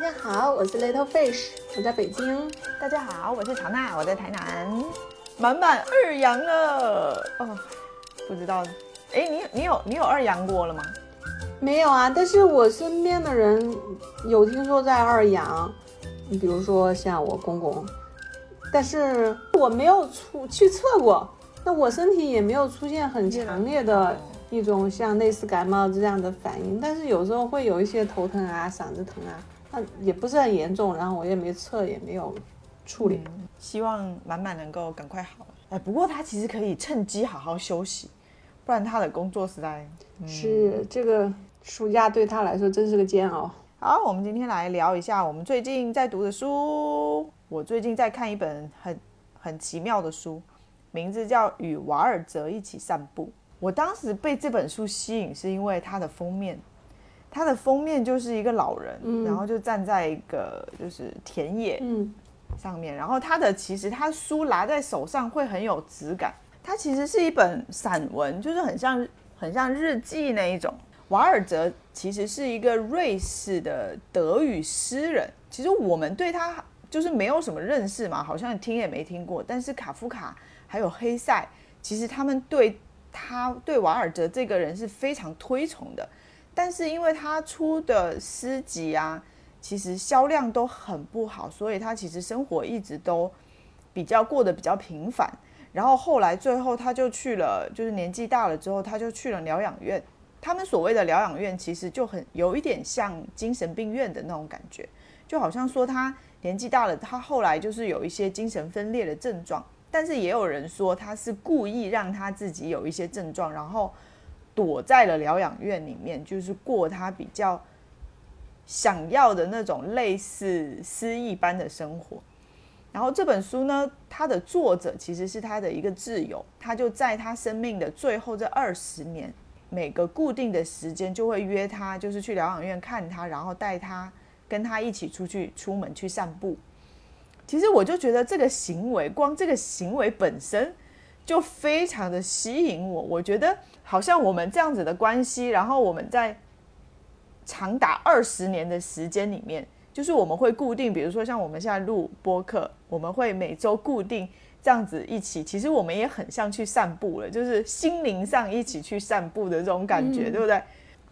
家好，我是 Little Fish，我在北京。大家好，我是乔娜，我在台南。满满二阳了哦，不知道，哎，你你有你有二阳过了吗？没有啊，但是我身边的人有听说在二阳，你比如说像我公公，但是我没有出去测过，那我身体也没有出现很强烈的一种像类似感冒这样的反应，但是有时候会有一些头疼啊、嗓子疼啊，那也不是很严重，然后我也没测，也没有处理。希望满满能够赶快好。哎，不过他其实可以趁机好好休息，不然他的工作实在是这个暑假对他来说真是个煎熬。好，我们今天来聊一下我们最近在读的书。我最近在看一本很很奇妙的书，名字叫《与瓦尔泽一起散步》。我当时被这本书吸引，是因为它的封面，它的封面就是一个老人，然后就站在一个就是田野。嗯。上面，然后它的其实它书拿在手上会很有质感。它其实是一本散文，就是很像很像日记那一种。瓦尔泽其实是一个瑞士的德语诗人。其实我们对他就是没有什么认识嘛，好像听也没听过。但是卡夫卡还有黑塞，其实他们对他对瓦尔泽这个人是非常推崇的。但是因为他出的诗集啊。其实销量都很不好，所以他其实生活一直都比较过得比较平凡。然后后来最后他就去了，就是年纪大了之后，他就去了疗养院。他们所谓的疗养院，其实就很有一点像精神病院的那种感觉，就好像说他年纪大了，他后来就是有一些精神分裂的症状。但是也有人说他是故意让他自己有一些症状，然后躲在了疗养院里面，就是过他比较。想要的那种类似诗意般的生活，然后这本书呢，它的作者其实是他的一个挚友，他就在他生命的最后这二十年，每个固定的时间就会约他，就是去疗养院看他，然后带他跟他一起出去出门去散步。其实我就觉得这个行为，光这个行为本身就非常的吸引我。我觉得好像我们这样子的关系，然后我们在。长达二十年的时间里面，就是我们会固定，比如说像我们现在录播客，我们会每周固定这样子一起。其实我们也很像去散步了，就是心灵上一起去散步的这种感觉，对不对？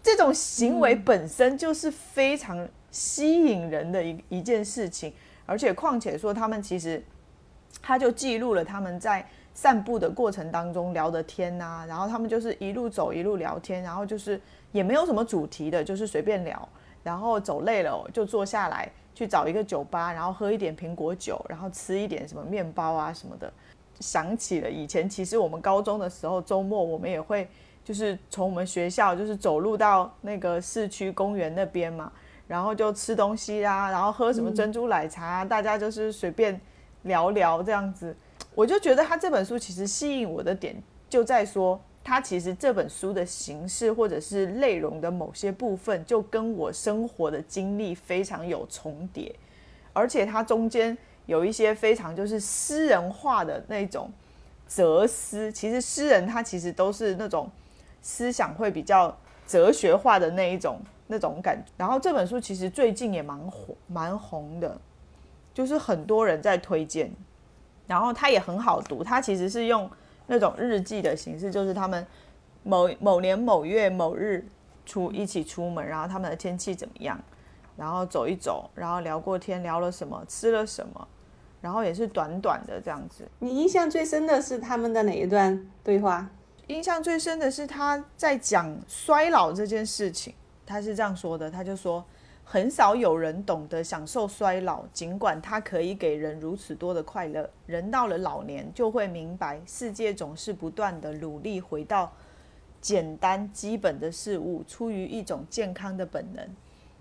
这种行为本身就是非常吸引人的一一件事情，而且况且说他们其实他就记录了他们在散步的过程当中聊的天呐，然后他们就是一路走一路聊天，然后就是。也没有什么主题的，就是随便聊，然后走累了就坐下来去找一个酒吧，然后喝一点苹果酒，然后吃一点什么面包啊什么的。想起了以前，其实我们高中的时候，周末我们也会就是从我们学校就是走路到那个市区公园那边嘛，然后就吃东西啊，然后喝什么珍珠奶茶，大家就是随便聊聊这样子。我就觉得他这本书其实吸引我的点就在说。他其实这本书的形式或者是内容的某些部分，就跟我生活的经历非常有重叠，而且它中间有一些非常就是私人化的那种哲思。其实诗人他其实都是那种思想会比较哲学化的那一种那种感觉。然后这本书其实最近也蛮火蛮红的，就是很多人在推荐，然后它也很好读。它其实是用。那种日记的形式，就是他们某某年某月某日出一起出门，然后他们的天气怎么样，然后走一走，然后聊过天，聊了什么，吃了什么，然后也是短短的这样子。你印象最深的是他们的哪一段对话？印象最深的是他在讲衰老这件事情，他是这样说的，他就说。很少有人懂得享受衰老，尽管它可以给人如此多的快乐。人到了老年，就会明白，世界总是不断的努力回到简单基本的事物，出于一种健康的本能。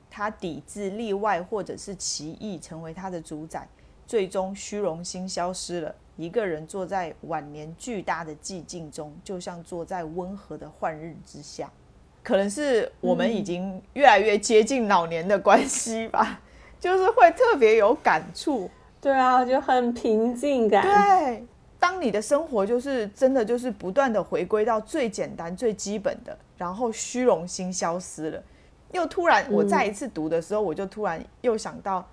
他抵制例外或者是奇异，成为他的主宰。最终，虚荣心消失了。一个人坐在晚年巨大的寂静中，就像坐在温和的幻日之下。可能是我们已经越来越接近老年的关系吧，就是会特别有感触。对啊，就很平静感。对，当你的生活就是真的就是不断的回归到最简单、最基本的，然后虚荣心消失了，又突然我再一次读的时候，我就突然又想到，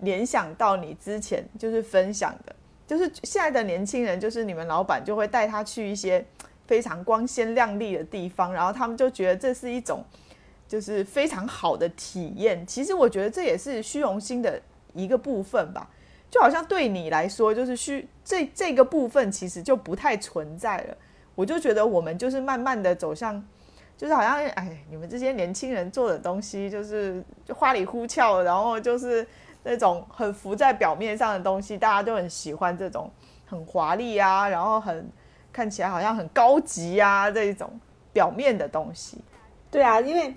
联想到你之前就是分享的，就是现在的年轻人，就是你们老板就会带他去一些非常光鲜亮丽的地方，然后他们就觉得这是一种就是非常好的体验。其实我觉得这也是虚荣心的一个部分吧，就好像对你来说，就是虚这这个部分其实就不太存在了。我就觉得我们就是慢慢的走向。就是好像哎，你们这些年轻人做的东西，就是就花里胡俏，然后就是那种很浮在表面上的东西，大家都很喜欢这种很华丽啊，然后很看起来好像很高级啊这一种表面的东西。对啊，因为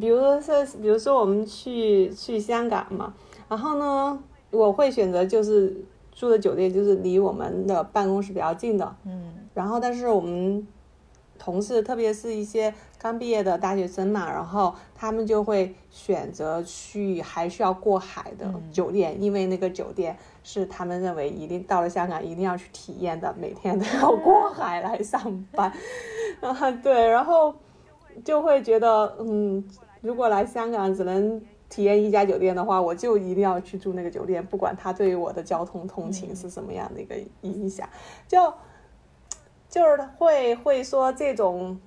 比如说是，比如说我们去去香港嘛，然后呢，我会选择就是住的酒店就是离我们的办公室比较近的，嗯，然后但是我们。同事，特别是一些刚毕业的大学生嘛，然后他们就会选择去还需要过海的酒店，因为那个酒店是他们认为一定到了香港一定要去体验的，每天都要过海来上班。啊，对，然后就会觉得，嗯，如果来香港只能体验一家酒店的话，我就一定要去住那个酒店，不管它对于我的交通通勤是什么样的一个影响，就。就是会会说这种，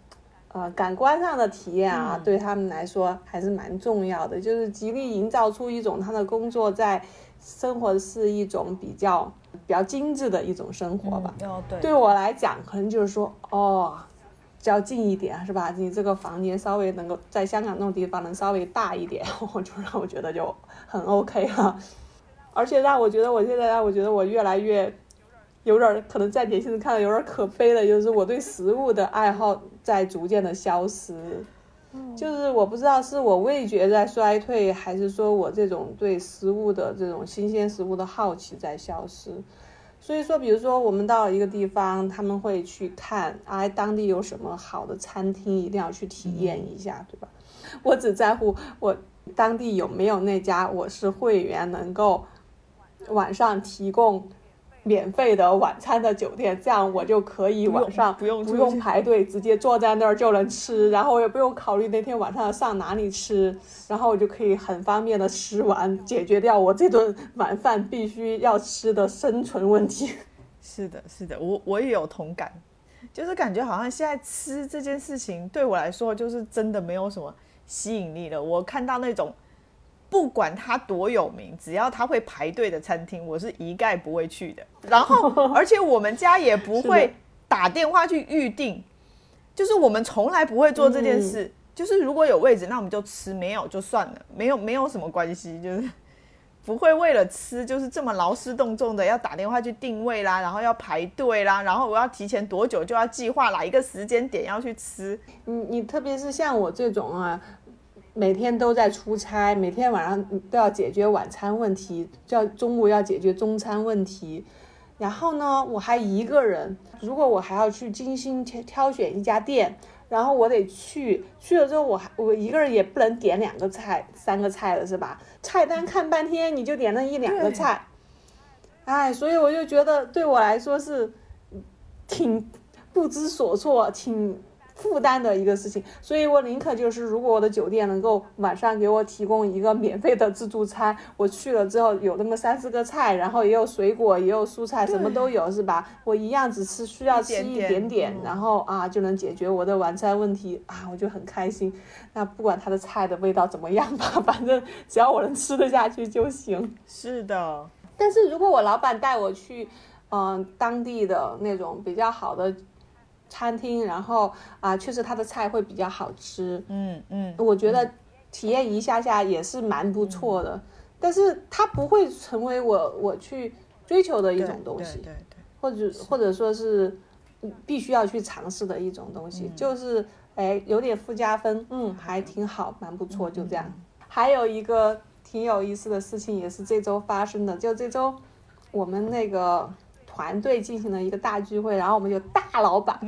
呃，感官上的体验啊，对他们来说还是蛮重要的。就是极力营造出一种他的工作在生活是一种比较比较精致的一种生活吧。哦，对。对我来讲，可能就是说，哦，只要近一点，是吧？你这个房间稍微能够在香港那种地方能稍微大一点，我就让我觉得就很 OK 了。而且让我觉得，我现在让我觉得我越来越。有点可能在年轻人看来有点可悲的，就是我对食物的爱好在逐渐的消失。就是我不知道是我味觉在衰退，还是说我这种对食物的这种新鲜食物的好奇在消失。所以说，比如说我们到一个地方，他们会去看啊，当地有什么好的餐厅，一定要去体验一下，对吧？我只在乎我当地有没有那家我是会员能够晚上提供。免费的晚餐的酒店，这样我就可以晚上不用不用排队，直接坐在那儿就能吃，然后我也不用考虑那天晚上上哪里吃，然后我就可以很方便的吃完，解决掉我这顿晚饭必须要吃的生存问题。是的，是的，我我也有同感，就是感觉好像现在吃这件事情对我来说就是真的没有什么吸引力了。我看到那种。不管它多有名，只要它会排队的餐厅，我是一概不会去的。然后，而且我们家也不会打电话去预定，就是我们从来不会做这件事。就是如果有位置，那我们就吃；没有就算了，没有没有什么关系。就是 不会为了吃，就是这么劳师动众的要打电话去定位啦，然后要排队啦，然后我要提前多久就要计划哪一个时间点要去吃。你你特别是像我这种啊。每天都在出差，每天晚上都要解决晚餐问题，叫中午要解决中餐问题，然后呢，我还一个人，如果我还要去精心挑挑选一家店，然后我得去，去了之后我还我一个人也不能点两个菜、三个菜了，是吧？菜单看半天你就点了一两个菜，哎，所以我就觉得对我来说是挺不知所措，挺。负担的一个事情，所以我宁可就是，如果我的酒店能够晚上给我提供一个免费的自助餐，我去了之后有那么三四个菜，然后也有水果，也有蔬菜，什么都有，是吧？我一样只吃需要吃一点点，然后啊就能解决我的晚餐问题啊，我就很开心。那不管它的菜的味道怎么样吧，反正只要我能吃得下去就行。是的，但是如果我老板带我去，嗯，当地的那种比较好的。餐厅，然后啊，确实他的菜会比较好吃，嗯嗯，我觉得体验一下下也是蛮不错的，但是它不会成为我我去追求的一种东西，对对对，或者或者说是必须要去尝试的一种东西，就是哎有点附加分，嗯，还挺好，蛮不错，就这样。还有一个挺有意思的事情，也是这周发生的，就这周我们那个。团队进行了一个大聚会，然后我们有大老板，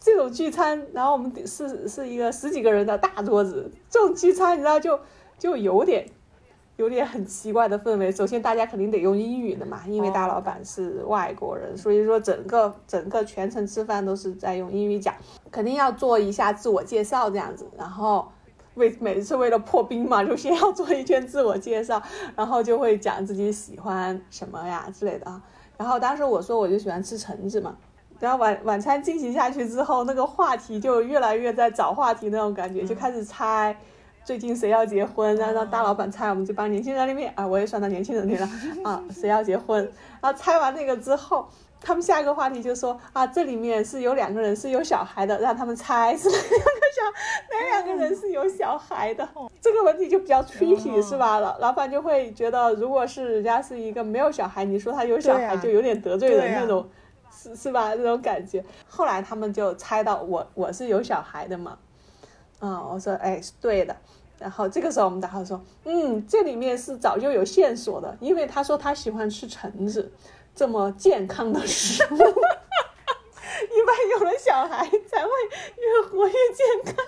这种聚餐，然后我们是是一个十几个人的大桌子，这种聚餐你知道就就有点有点很奇怪的氛围。首先大家肯定得用英语的嘛，因为大老板是外国人，所以说整个整个全程吃饭都是在用英语讲，肯定要做一下自我介绍这样子。然后为每次为了破冰嘛，就先要做一圈自我介绍，然后就会讲自己喜欢什么呀之类的啊。然后当时我说我就喜欢吃橙子嘛，然后晚晚餐进行下去之后，那个话题就越来越在找话题那种感觉，就开始猜最近谁要结婚，然后让大老板猜我们这帮年轻人里面啊，我也算到年轻人里了啊，谁要结婚？然后猜完那个之后。他们下一个话题就说啊，这里面是有两个人是有小孩的，让他们猜是哪两个小哪两个人是有小孩的。这个问题就比较 tricky 是吧？老老板就会觉得，如果是人家是一个没有小孩，你说他有小孩就有点得罪人那种，是是吧？那种感觉。后来他们就猜到我我是有小孩的嘛，嗯，我说哎是对的。然后这个时候我们大号说，嗯，这里面是早就有线索的，因为他说他喜欢吃橙子。这么健康的食物，一般有了小孩才会越活越健康。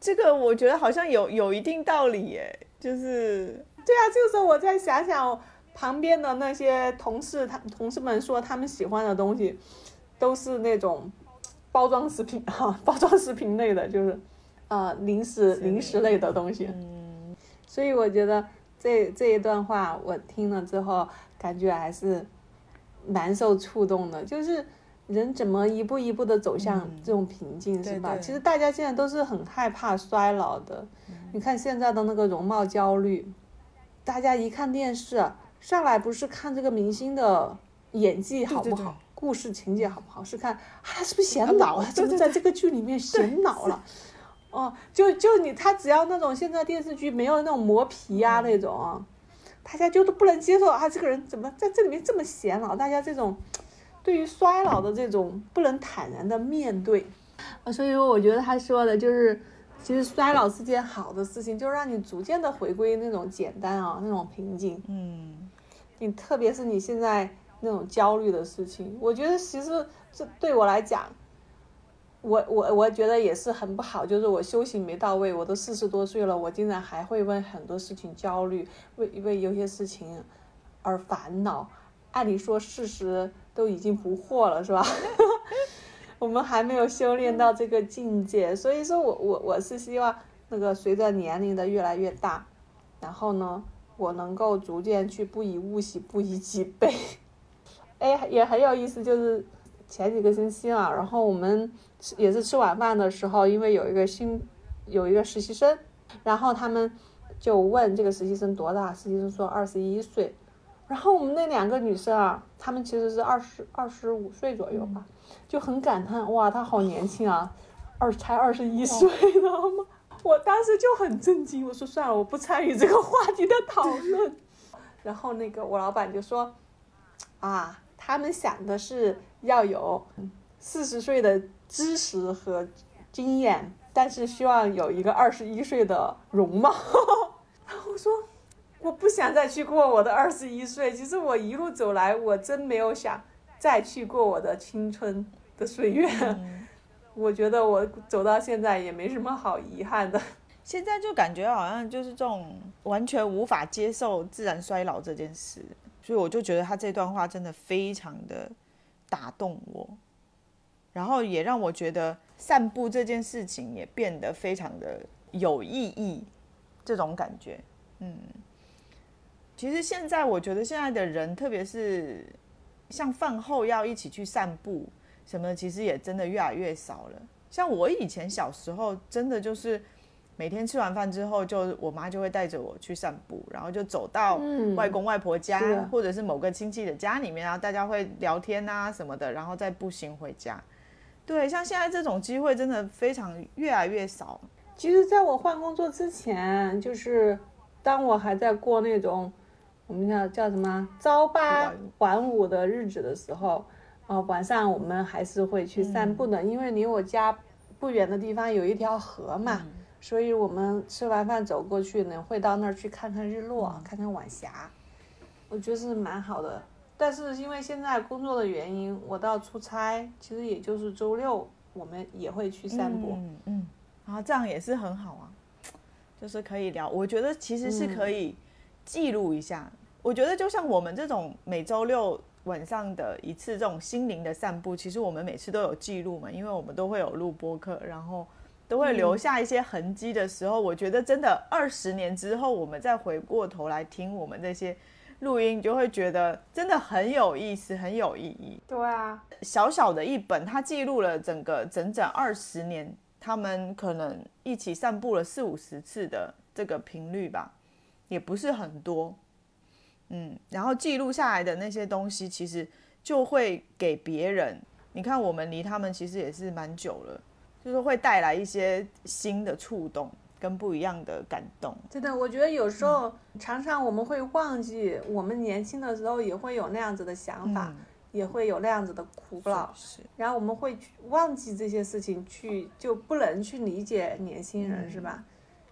这个我觉得好像有有一定道理耶，就是对啊，这个时候我在想想旁边的那些同事，他同事们说他们喜欢的东西都是那种包装食品 哈，包装食品类的，就是呃零食零食类的东西。嗯，所以我觉得这这一段话我听了之后。感觉还是蛮受触动的，就是人怎么一步一步的走向这种平静，是吧？其实大家现在都是很害怕衰老的。你看现在的那个容貌焦虑，大家一看电视上来，不是看这个明星的演技好不好，故事情节好不好，是看他是不是显老了，怎么在这个剧里面显老了？哦，就就你他只要那种现在电视剧没有那种磨皮呀那种。大家就都不能接受啊！这个人怎么在这里面这么显老？大家这种对于衰老的这种不能坦然的面对啊，所以说我觉得他说的就是，其实衰老是件好的事情，就让你逐渐的回归那种简单啊，那种平静。嗯，你特别是你现在那种焦虑的事情，我觉得其实这对我来讲。我我我觉得也是很不好，就是我修行没到位，我都四十多岁了，我竟然还会为很多事情焦虑，为为有些事情而烦恼。按理说事实都已经不惑了，是吧？我们还没有修炼到这个境界，所以说我我我是希望那个随着年龄的越来越大，然后呢，我能够逐渐去不以物喜，不以己悲。哎，也很有意思，就是前几个星期啊，然后我们。也是吃晚饭的时候，因为有一个新有一个实习生，然后他们就问这个实习生多大，实习生说二十一岁，然后我们那两个女生啊，她们其实是二十二十五岁左右吧，就很感叹哇，她好年轻啊，二才二十一岁，知道吗？我当时就很震惊，我说算了，我不参与这个话题的讨论。然后那个我老板就说，啊，他们想的是要有四十岁的。知识和经验，但是希望有一个二十一岁的容貌。我说，我不想再去过我的二十一岁。其实我一路走来，我真没有想再去过我的青春的岁月。我觉得我走到现在也没什么好遗憾的。现在就感觉好像就是这种完全无法接受自然衰老这件事，所以我就觉得他这段话真的非常的打动我。然后也让我觉得散步这件事情也变得非常的有意义，这种感觉，嗯，其实现在我觉得现在的人，特别是像饭后要一起去散步什么，其实也真的越来越少了。像我以前小时候，真的就是每天吃完饭之后，就我妈就会带着我去散步，然后就走到外公外婆家或者是某个亲戚的家里面，然后大家会聊天啊什么的，然后再步行回家。对，像现在这种机会真的非常越来越少。其实，在我换工作之前，就是当我还在过那种我们叫叫什么朝八晚五的日子的时候，啊，晚上我们还是会去散步的，因为离我家不远的地方有一条河嘛，所以我们吃完饭走过去呢，会到那儿去看看日落，看看晚霞，我觉得是蛮好的。但是因为现在工作的原因，我到出差，其实也就是周六，我们也会去散步。嗯嗯，然后这样也是很好啊，就是可以聊。我觉得其实是可以记录一下。我觉得就像我们这种每周六晚上的一次这种心灵的散步，其实我们每次都有记录嘛，因为我们都会有录播客，然后。都会留下一些痕迹的时候，我觉得真的二十年之后，我们再回过头来听我们这些录音，就会觉得真的很有意思，很有意义。对啊，小小的一本，它记录了整个整整二十年，他们可能一起散步了四五十次的这个频率吧，也不是很多。嗯，然后记录下来的那些东西，其实就会给别人。你看，我们离他们其实也是蛮久了，就是会带来一些新的触动跟不一样的感动。真的，我觉得有时候常常我们会忘记，我们年轻的时候也会有那样子的想法，也会有那样子的苦恼，然后我们会忘记这些事情，去就不能去理解年轻人，是吧？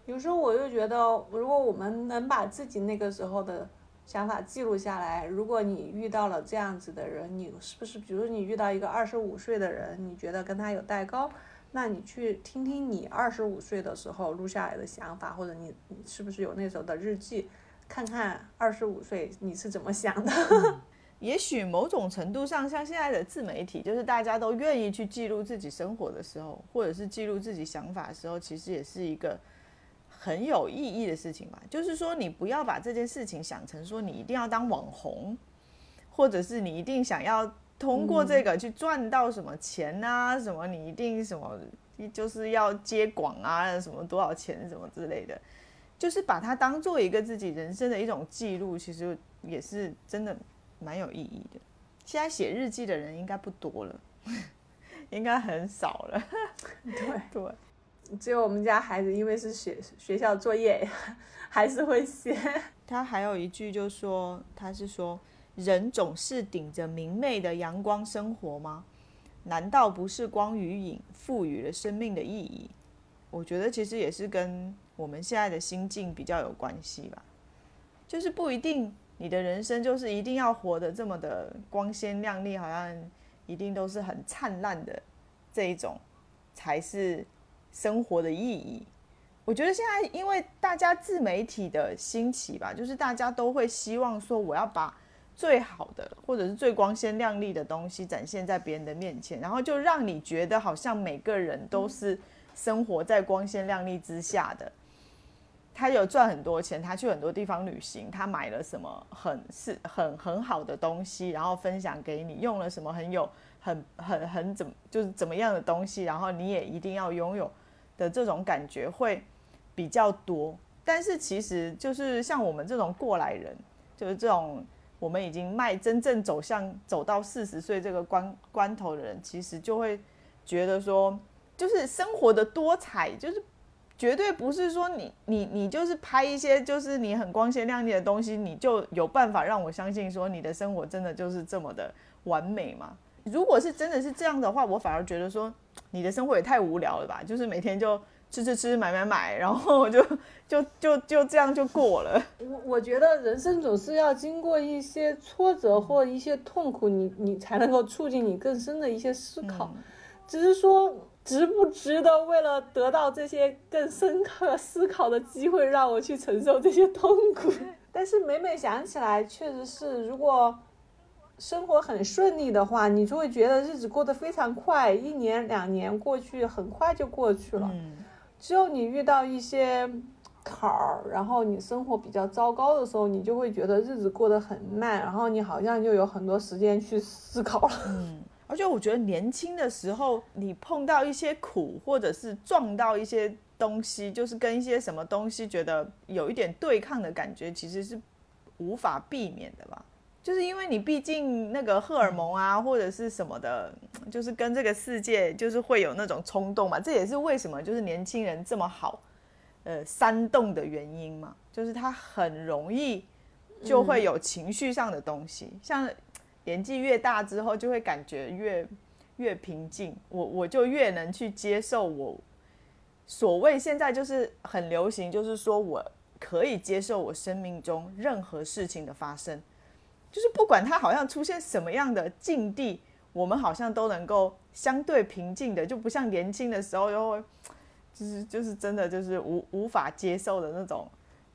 有时候我就觉得，如果我们能把自己那个时候的。想法记录下来。如果你遇到了这样子的人，你是不是，比如你遇到一个二十五岁的人，你觉得跟他有代沟，那你去听听你二十五岁的时候录下来的想法，或者你你是不是有那时候的日记，看看二十五岁你是怎么想的。也许某种程度上，像现在的自媒体，就是大家都愿意去记录自己生活的时候，或者是记录自己想法的时候，其实也是一个。很有意义的事情吧，就是说你不要把这件事情想成说你一定要当网红，或者是你一定想要通过这个去赚到什么钱啊，什么你一定什么就是要接广啊，什么多少钱什么之类的，就是把它当做一个自己人生的一种记录，其实也是真的蛮有意义的。现在写日记的人应该不多了，应该很少了。对对。只有我们家孩子，因为是学学校作业，还是会写。他还有一句就说，他是说，人总是顶着明媚的阳光生活吗？难道不是光与影赋予了生命的意义？我觉得其实也是跟我们现在的心境比较有关系吧。就是不一定你的人生就是一定要活得这么的光鲜亮丽，好像一定都是很灿烂的这一种才是。生活的意义，我觉得现在因为大家自媒体的兴起吧，就是大家都会希望说，我要把最好的或者是最光鲜亮丽的东西展现在别人的面前，然后就让你觉得好像每个人都是生活在光鲜亮丽之下的。他有赚很多钱，他去很多地方旅行，他买了什么很是很很好的东西，然后分享给你，用了什么很有很很很怎么就是怎么样的东西，然后你也一定要拥有。的这种感觉会比较多，但是其实就是像我们这种过来人，就是这种我们已经迈真正走向走到四十岁这个关关头的人，其实就会觉得说，就是生活的多彩，就是绝对不是说你你你就是拍一些就是你很光鲜亮丽的东西，你就有办法让我相信说你的生活真的就是这么的完美吗？如果是真的是这样的话，我反而觉得说你的生活也太无聊了吧，就是每天就吃吃吃买买买，然后就就就就这样就过了。我我觉得人生总是要经过一些挫折或一些痛苦，你你才能够促进你更深的一些思考。只是说值不值得为了得到这些更深刻思考的机会，让我去承受这些痛苦？但是每每想起来，确实是如果。生活很顺利的话，你就会觉得日子过得非常快，一年两年过去很快就过去了。嗯，只有你遇到一些坎儿，然后你生活比较糟糕的时候，你就会觉得日子过得很慢，然后你好像就有很多时间去思考了。嗯，而且我觉得年轻的时候，你碰到一些苦，或者是撞到一些东西，就是跟一些什么东西觉得有一点对抗的感觉，其实是无法避免的吧。就是因为你毕竟那个荷尔蒙啊，或者是什么的，就是跟这个世界就是会有那种冲动嘛。这也是为什么就是年轻人这么好，呃，煽动的原因嘛。就是他很容易就会有情绪上的东西，像年纪越大之后，就会感觉越越平静。我我就越能去接受我所谓现在就是很流行，就是说我可以接受我生命中任何事情的发生。就是不管他好像出现什么样的境地，我们好像都能够相对平静的，就不像年轻的时候又会，就是就是真的就是无无法接受的那种，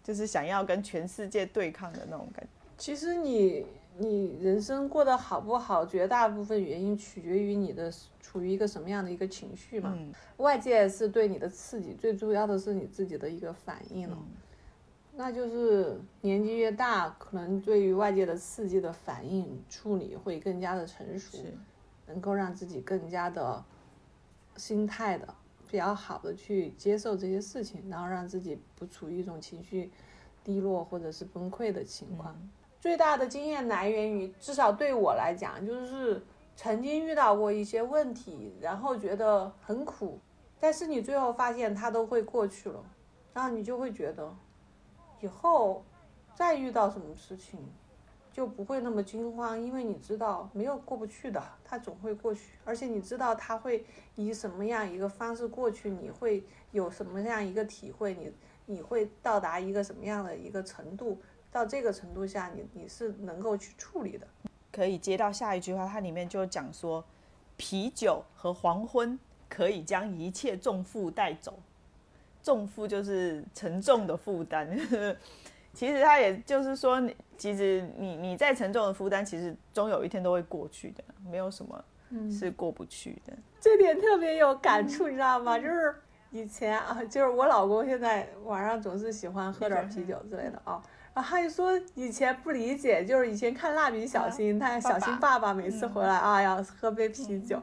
就是想要跟全世界对抗的那种感觉。其实你你人生过得好不好，绝大部分原因取决于你的处于一个什么样的一个情绪嘛。嗯外界是对你的刺激，最主要的是你自己的一个反应了。嗯那就是年纪越大，可能对于外界的刺激的反应处理会更加的成熟，能够让自己更加的心态的比较好的去接受这些事情，然后让自己不处于一种情绪低落或者是崩溃的情况。最大的经验来源于，至少对我来讲，就是曾经遇到过一些问题，然后觉得很苦，但是你最后发现它都会过去了，然后你就会觉得，以后再遇到什么事情，就不会那么惊慌，因为你知道没有过不去的，它总会过去，而且你知道它会以什么样一个方式过去，你会有什么样一个体会，你你会到达一个什么样的一个程度，到这个程度下，你你是能够去处理的。可以接到下一句话，它里面就讲说，啤酒和黄昏可以将一切重负带走。重负就是沉重的负担，其实他也就是说你，其实你你再沉重的负担，其实终有一天都会过去的，没有什么是过不去的。这点特别有感触，你知道吗？就是以前啊，就是我老公现在晚上总是喜欢喝点啤酒之类的啊。然后他就说以前不理解，就是以前看蜡笔小新，他小新爸爸。每次回来啊要喝杯啤酒，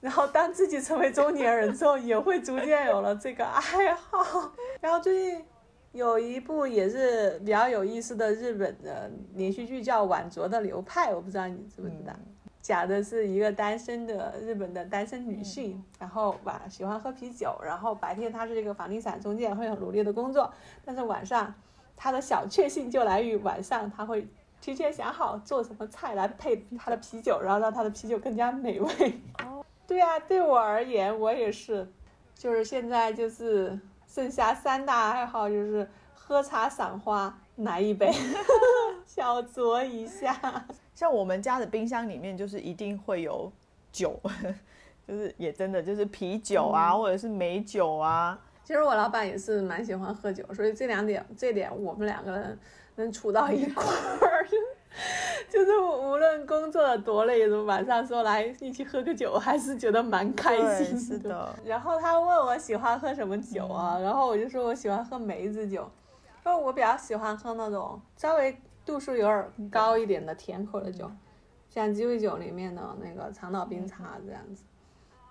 然后当自己成为中年人之后，也会逐渐有了这个爱好。然后最近有一部也是比较有意思的日本的连续剧，叫《晚酌的流派》，我不知道你知不知道。讲的是一个单身的日本的单身女性，然后晚喜欢喝啤酒，然后白天她是这个房地产中介，会很努力的工作，但是晚上她的小确幸就来于晚上，她会提前想好做什么菜来配她的啤酒，然后让她的啤酒更加美味。对啊，对我而言，我也是，就是现在就是剩下三大爱好，就是喝茶赏花，来一杯，小酌一下。像我们家的冰箱里面，就是一定会有酒，就是也真的就是啤酒啊，或者是美酒啊。其实我老板也是蛮喜欢喝酒，所以这两点，这点我们两个人能处到一块儿，就是无论工作多累，晚上说来一起喝个酒，还是觉得蛮开心的。然后他问我喜欢喝什么酒啊，然后我就说我喜欢喝梅子酒，因为我比较喜欢喝那种稍微度数有点高一点的甜口的酒，像鸡尾酒里面的那个长岛冰茶这样子。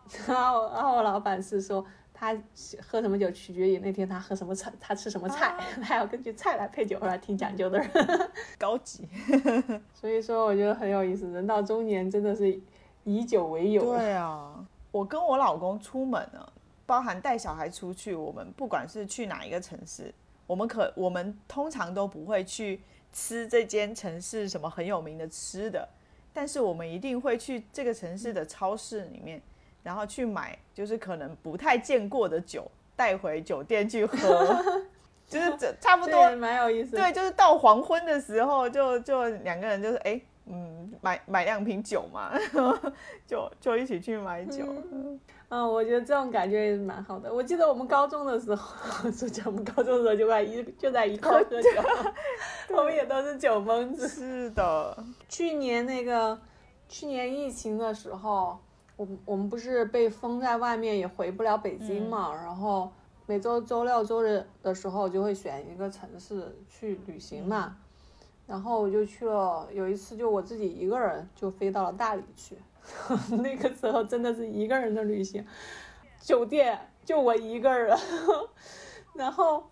然后，然后我老板是说他喝什么酒取决于那天他喝什么菜，他吃什么菜，他要根据菜来配酒，还挺讲究的人。高级。所以说，我觉得很有意思。人到中年，真的是以酒为友。对啊，我跟我老公出门呢，包含带小孩出去，我们不管是去哪一个城市，我们可我们通常都不会去吃这间城市什么很有名的吃的，但是我们一定会去这个城市的超市里面，然后去买就是可能不太见过的酒带回酒店去喝，就是这差不多蛮有意思。对，就是到黄昏的时候就，就两个人就是哎，嗯，买买两瓶酒嘛，就就一起去买酒。嗯，我觉得这种感觉也是蛮好的。我记得我们高中的时候，说起我们高中的时候就在一就在一块喝酒，我们也都是酒蒙子。是的，去年那个去年疫情的时候，我我们不是被封在外面，也回不了北京嘛。然后每周周六周日的时候，就会选一个城市去旅行嘛。然后我就去了，有一次就我自己一个人就飞到了大理去，那个时候真的是一个人的旅行，酒店就我一个人，然后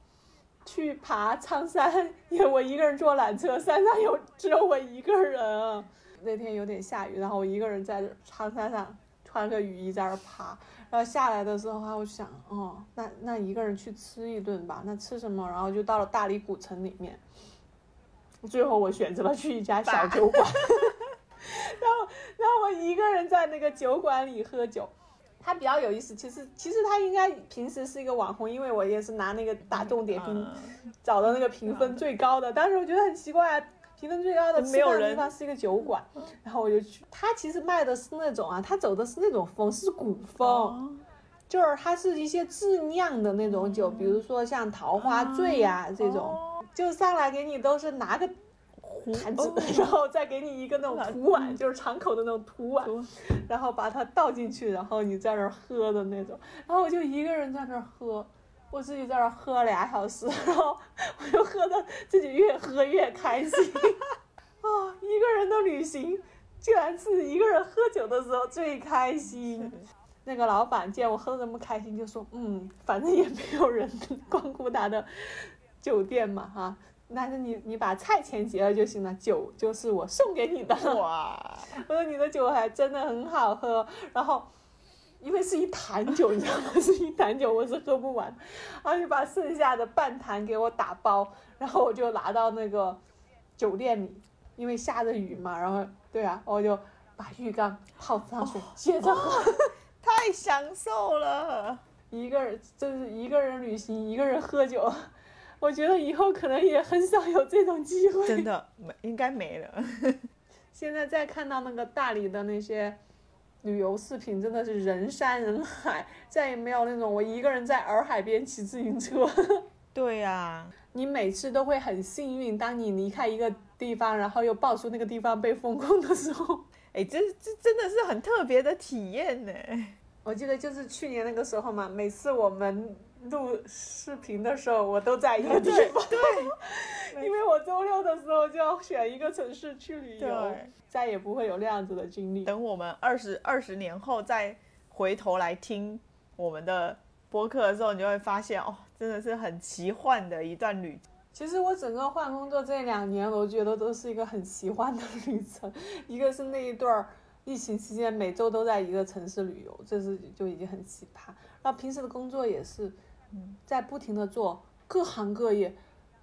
去爬苍山，也我一个人坐缆车，山上有只有我一个人。那天有点下雨，然后我一个人在苍山上穿个雨衣在那儿爬，然后下来的时候，我就想，哦，那那一个人去吃一顿吧，那吃什么？然后就到了大理古城里面，最后我选择了去一家小酒馆，然后然后我一个人在那个酒馆里喝酒。他比较有意思，其实其实他应该平时是一个网红，因为我也是拿那个大众点评找的那个评分最高的，当时我觉得很奇怪，评分最高的没有人地方是一个酒馆，然后我就去，他其实卖的是那种啊，他走的是那种风，是古风，就是它是一些自酿的那种酒，比如说像桃花醉呀、这种，就上来给你都是拿个坛子，然后再给你一个那种土碗，就是敞口的那种土碗，然后把它倒进去，然后你在那儿喝的那种。然后我就一个人在那儿喝，我自己在那儿喝俩小时，然后我就喝的自己越喝越开心。啊，一个人的旅行，居然是一个人喝酒的时候最开心。那个老板见我喝的那么开心，就说：“嗯，反正也没有人光顾他的酒店嘛，哈。”但是你你把菜钱结了就行了，酒就是我送给你的。哇！我说你的酒还真的很好喝，然后因为是一坛酒，你知道吗？是一坛酒，我是喝不完，然后就把剩下的半坛给我打包，然后我就拿到那个酒店里，因为下着雨嘛，然后对啊，我就把浴缸泡上水，接着喝，太享受了。一个人就是一个人旅行，一个人喝酒。我觉得以后可能也很少有这种机会，真的没应该没了。现在再看到那个大理的那些旅游视频，真的是人山人海，再也没有那种我一个人在洱海边骑自行车。对呀，你每次都会很幸运，当你离开一个地方，然后又爆出那个地方被封控的时候，哎，这这真的是很特别的体验呢。我记得就是去年那个时候嘛，每次我们。录视频的时候，我都在一个地方，对，因为我周六的时候就要选一个城市去旅游，再也不会有那样子的经历。等我们二十二十年后再回头来听我们的播客的时候，你就会发现，哦，真的是很奇幻的一段旅。其实我整个换工作这两年，我觉得都是一个很奇幻的旅程。一个是那一段疫情期间，每周都在一个城市旅游，这是就已经很奇葩。然后平时的工作也是。在不停的做各行各业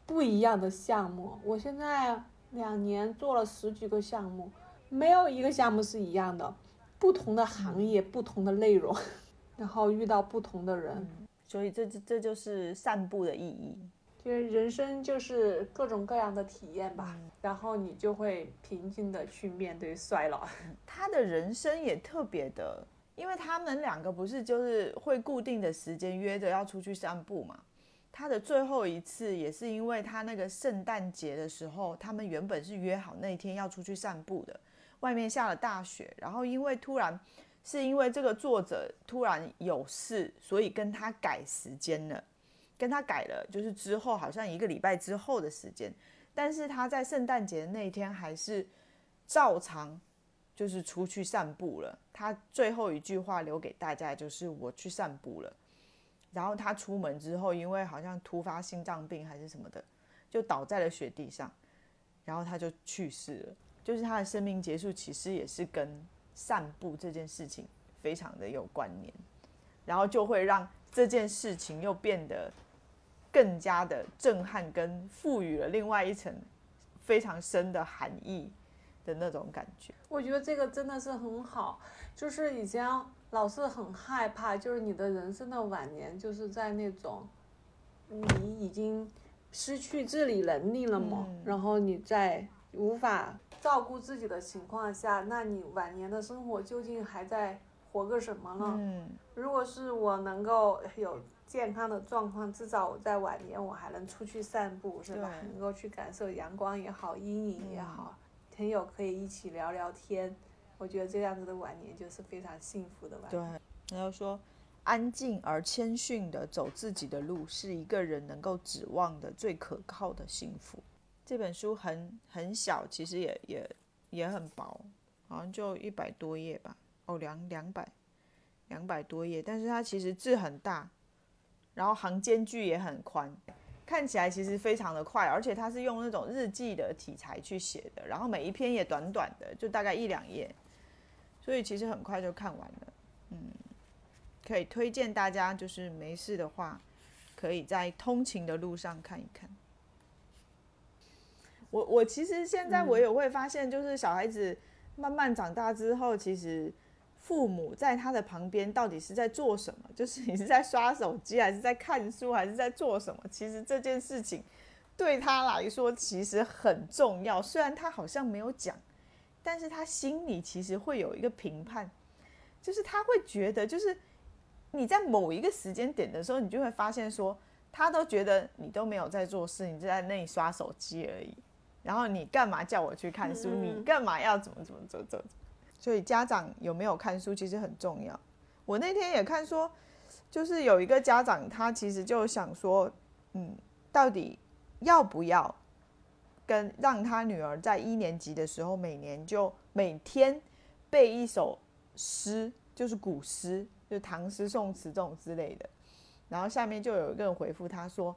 不一样的项目，我现在两年做了十几个项目，没有一个项目是一样的，不同的行业，不同的内容，然后遇到不同的人，所以这这这就是散步的意义，就是人生就是各种各样的体验吧，然后你就会平静的去面对衰老。他的人生也特别的。因为他们两个不是就是会固定的时间约着要出去散步嘛？他的最后一次也是因为他那个圣诞节的时候，他们原本是约好那天要出去散步的，外面下了大雪，然后因为突然是因为这个作者突然有事，所以跟他改时间了，跟他改了，就是之后好像一个礼拜之后的时间，但是他在圣诞节那一天还是照常。就是出去散步了。他最后一句话留给大家就是“我去散步了”。然后他出门之后，因为好像突发心脏病还是什么的，就倒在了雪地上，然后他就去世了。就是他的生命结束，其实也是跟散步这件事情非常的有关联，然后就会让这件事情又变得更加的震撼，跟赋予了另外一层非常深的含义。的那种感觉，我觉得这个真的是很好。就是以前老是很害怕，就是你的人生的晚年，就是在那种你已经失去自理能力了嘛，然后你在无法照顾自己的情况下，那你晚年的生活究竟还在活个什么呢？嗯，如果是我能够有健康的状况，至少我在晚年我还能出去散步，是吧？能够去感受阳光也好，阴影也好。朋友可以一起聊聊天，我觉得这样子的晚年就是非常幸福的晚年。对，然后说，安静而谦逊的走自己的路，是一个人能够指望的最可靠的幸福。这本书很很小，其实也也也很薄，好像就一百多页吧。哦，两两百两百多页，但是它其实字很大，然后行间距也很宽。看起来其实非常的快，而且它是用那种日记的题材去写的，然后每一篇也短短的，就大概一两页，所以其实很快就看完了。嗯，可以推荐大家，就是没事的话，可以在通勤的路上看一看。我我其实现在我也会发现，就是小孩子慢慢长大之后，其实。父母在他的旁边到底是在做什么？就是你是在刷手机，还是在看书，还是在做什么？其实这件事情对他来说其实很重要。虽然他好像没有讲，但是他心里其实会有一个评判，就是他会觉得，就是你在某一个时间点的时候，你就会发现说，他都觉得你都没有在做事，你就在那里刷手机而已。然后你干嘛叫我去看书？嗯你干嘛要怎么怎么怎么怎么？所以家长有没有看书其实很重要。我那天也看说，就是有一个家长他其实就想说，嗯，到底要不要跟让他女儿在一年级的时候每年就每天背一首诗，就是古诗，就唐诗宋词这种之类的。然后下面就有一个人回复他说，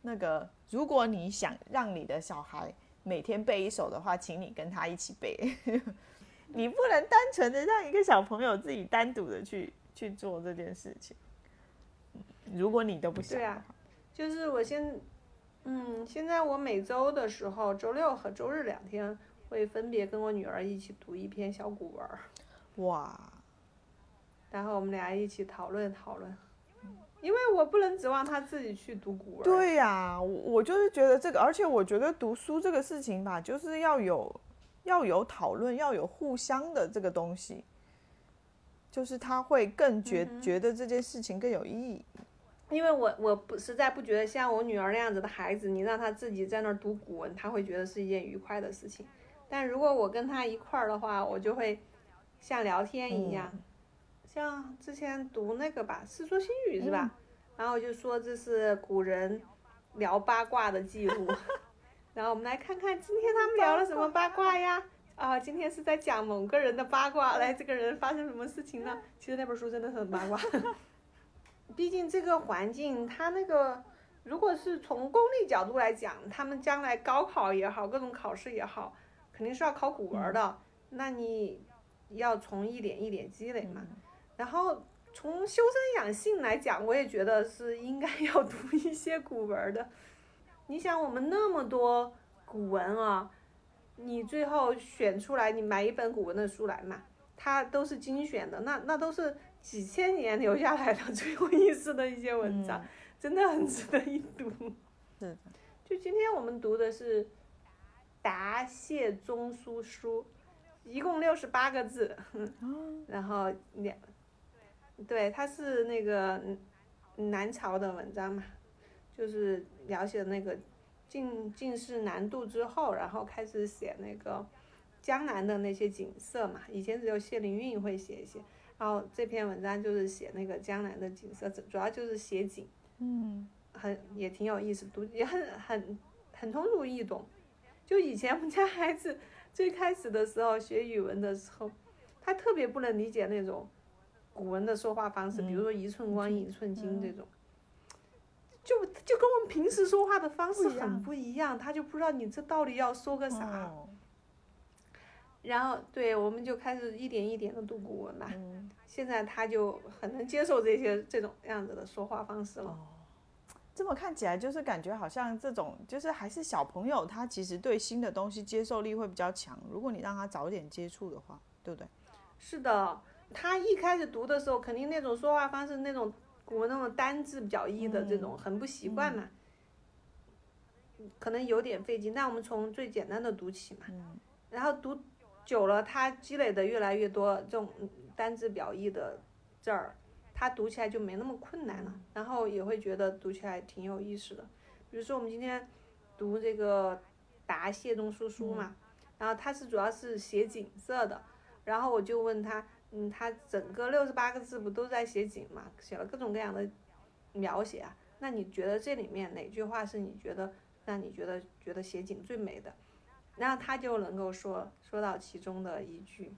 那个如果你想让你的小孩每天背一首的话，请你跟他一起背。你不能单纯的让一个小朋友自己单独的去去做这件事情。如果你都不想对啊，就是我现，嗯，现在我每周的时候，周六和周日两天会分别跟我女儿一起读一篇小古文儿，哇，然后我们俩一起讨论讨论。因为我不能指望他自己去读古文。，对呀、我我就是觉得这个，而且我觉得读书这个事情吧，就是要有要有讨论，要有互相的这个东西，就是他会更觉、觉得这件事情更有意义。因为我我不实在不觉得像我女儿那样子的孩子，你让她自己在那儿读古文，她会觉得是一件愉快的事情。但如果我跟她一块儿的话，我就会像聊天一样，像之前读那个吧，《世说新语》是吧？然后就说这是古人聊八卦的记录，然后我们来看看今天他们聊了什么八卦呀？啊，今天是在讲某个人的八卦，来，这个人发生什么事情呢？其实那本书真的很八卦。毕竟这个环境，它那个如果是从功利角度来讲，他们将来高考也好，各种考试也好，肯定是要考古文的。那你要从一点一点积累嘛。然后从修身养性来讲，我也觉得是应该要读一些古文的。你想，我们那么多古文啊，你最后选出来，你买一本古文的书来嘛，它都是精选的，那那都是几千年留下来的 最有意思的一些文章，真的很值得一读。是的，就今天我们读的是《答谢中书书》，一共六十八个字，然后两，对，它是那个嗯南朝的文章嘛，就是描写那个近近士南渡之后，然后开始写那个江南的那些景色嘛，以前只有谢灵运会写一些，然后这篇文章就是写那个江南的景色，主主要就是写景。嗯，很也挺有意思，读也很很很通俗易懂。就以前我们家孩子最开始的时候学语文的时候，他特别不能理解那种古文的说话方式，比如说一寸光阴一寸金这种，就就跟我们平时说话的方式很不一样，他就不知道你这到底要说个啥。哦然后对，我们就开始一点一点的读古文嘛。嗯现在他就很能接受这些这种样子的说话方式了。这么看起来，就是感觉好像这种，就是还是小朋友，他其实对新的东西接受力会比较强。如果你让他早点接触的话，对不对？是的，他一开始读的时候，肯定那种说话方式，那种古文那种单字比较易的这种，很不习惯嘛，可能有点费劲。那我们从最简单的读起嘛，然后读久了，他积累的越来越多，这种单字表意的字儿，他读起来就没那么困难了，然后也会觉得读起来挺有意思的。比如说我们今天读这个《答谢中书书》嘛，然后它是主要是写景色的，然后我就问他，嗯，他整个六十八个字不都在写景嘛，写了各种各样的描写啊，那你觉得这里面哪句话是你觉得让你觉得觉得写景最美的？然后他就能够说说到其中的一句，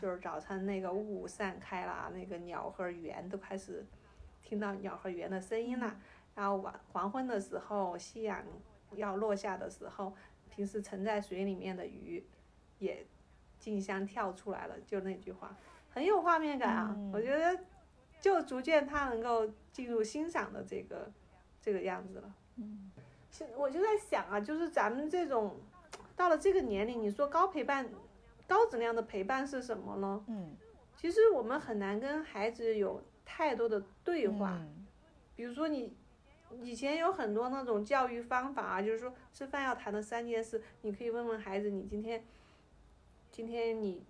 就是早晨那个雾散开了，那个鸟和猿都开始听到鸟和猿的声音了。然后晚黄昏的时候，夕阳要落下的时候，平时沉在水里面的鱼也竞相跳出来了，就那句话很有画面感啊！我觉得就逐渐他能够进入欣赏的这个这个样子了。嗯，其实我就在想啊，就是咱们这种到了这个年龄，你说高陪伴、高质量的陪伴是什么呢？嗯，其实我们很难跟孩子有太多的对话。嗯比如说你以前有很多那种教育方法啊，就是说吃饭要谈的三件事，你可以问问孩子，你今天今天你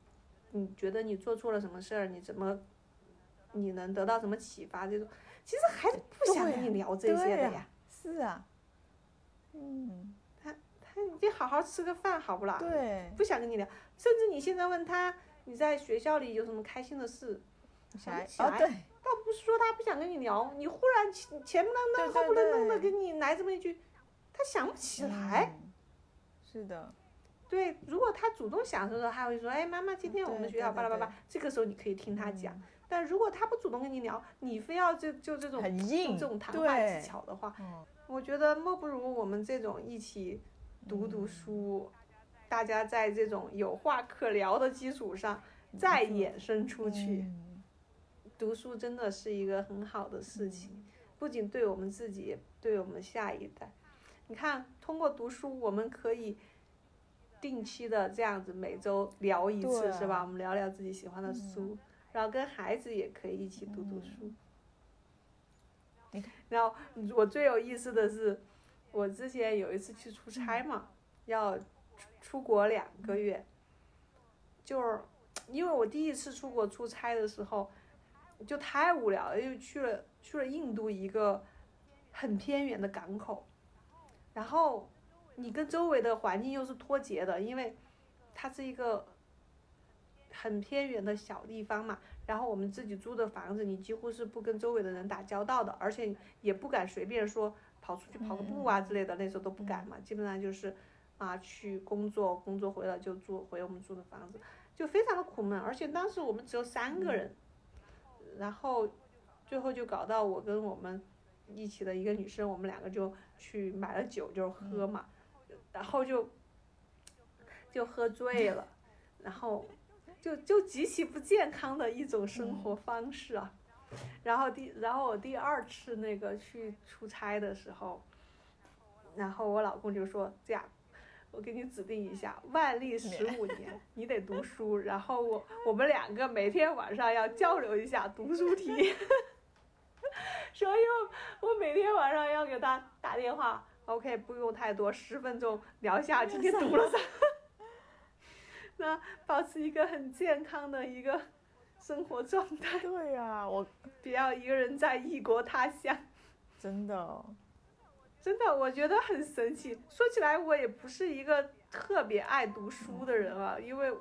你觉得你做错了什么事儿，你怎么你能得到什么启发？这种其实孩子不想跟你聊这些的呀，是啊，嗯，他他你好好吃个饭好不啦？对，不想跟你聊，甚至你现在问他你在学校里有什么开心的事，想不起倒不是说他不想跟你聊，你忽然前前不愣后不愣登的对跟你来这么一句，他想不起来。嗯是的，对，如果他主动想的时候，他会说：“哎，妈妈，今天我们学校巴拉巴拉。”这个时候你可以听他讲。嗯但如果他不主动跟你聊，你非要就就这种很硬用这种谈话技巧的话，嗯，我觉得莫不如我们这种一起读读书，大家在这种有话可聊的基础上再衍生出去。嗯读书真的是一个很好的事情，不仅对我们自己，也对我们下一代。你看，通过读书，我们可以定期的这样子每周聊一次，是吧？我们聊聊自己喜欢的书，然后跟孩子也可以一起读读书。然后我最有意思的是，我之前有一次去出差嘛，要出出国两个月，就是因为我第一次出国出差的时候，就太无聊了，又去了去了印度一个很偏远的港口，然后你跟周围的环境又是脱节的，因为它是一个很偏远的小地方嘛，然后我们自己租的房子，你几乎是不跟周围的人打交道的，而且也不敢随便说跑出去跑个步啊之类的，那时候都不敢嘛，基本上就是啊去工作，工作回来就住回我们住的房子，就非常的苦闷，而且当时我们只有三个人，然后最后就搞到我跟我们一起的一个女生，我们两个就去买了酒就是喝嘛，然后就就喝醉了，然后就就极其不健康的一种生活方式啊。然后第然后我第二次那个去出差的时候，然后我老公就说这样。我给你指定一下，万历十五年，你得读书。然后我我们两个每天晚上要交流一下读书题，所以我我每天晚上要给他打电话，OK，不用太多，十分钟聊一下今天读了啥，那保持一个很健康的一个生活状态，对呀、我不要一个人在异国他乡。真的，真的，我觉得很神奇。说起来，我也不是一个特别爱读书的人啊，因为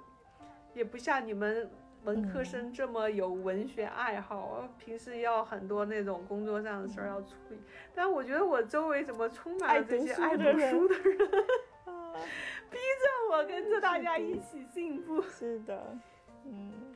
也不像你们文科生这么有文学爱好，我平时要很多那种工作上的事儿要处理。但我觉得我周围怎么充满了这些爱爱读读书的书的人，逼着我跟着大家一起进步。是的，嗯，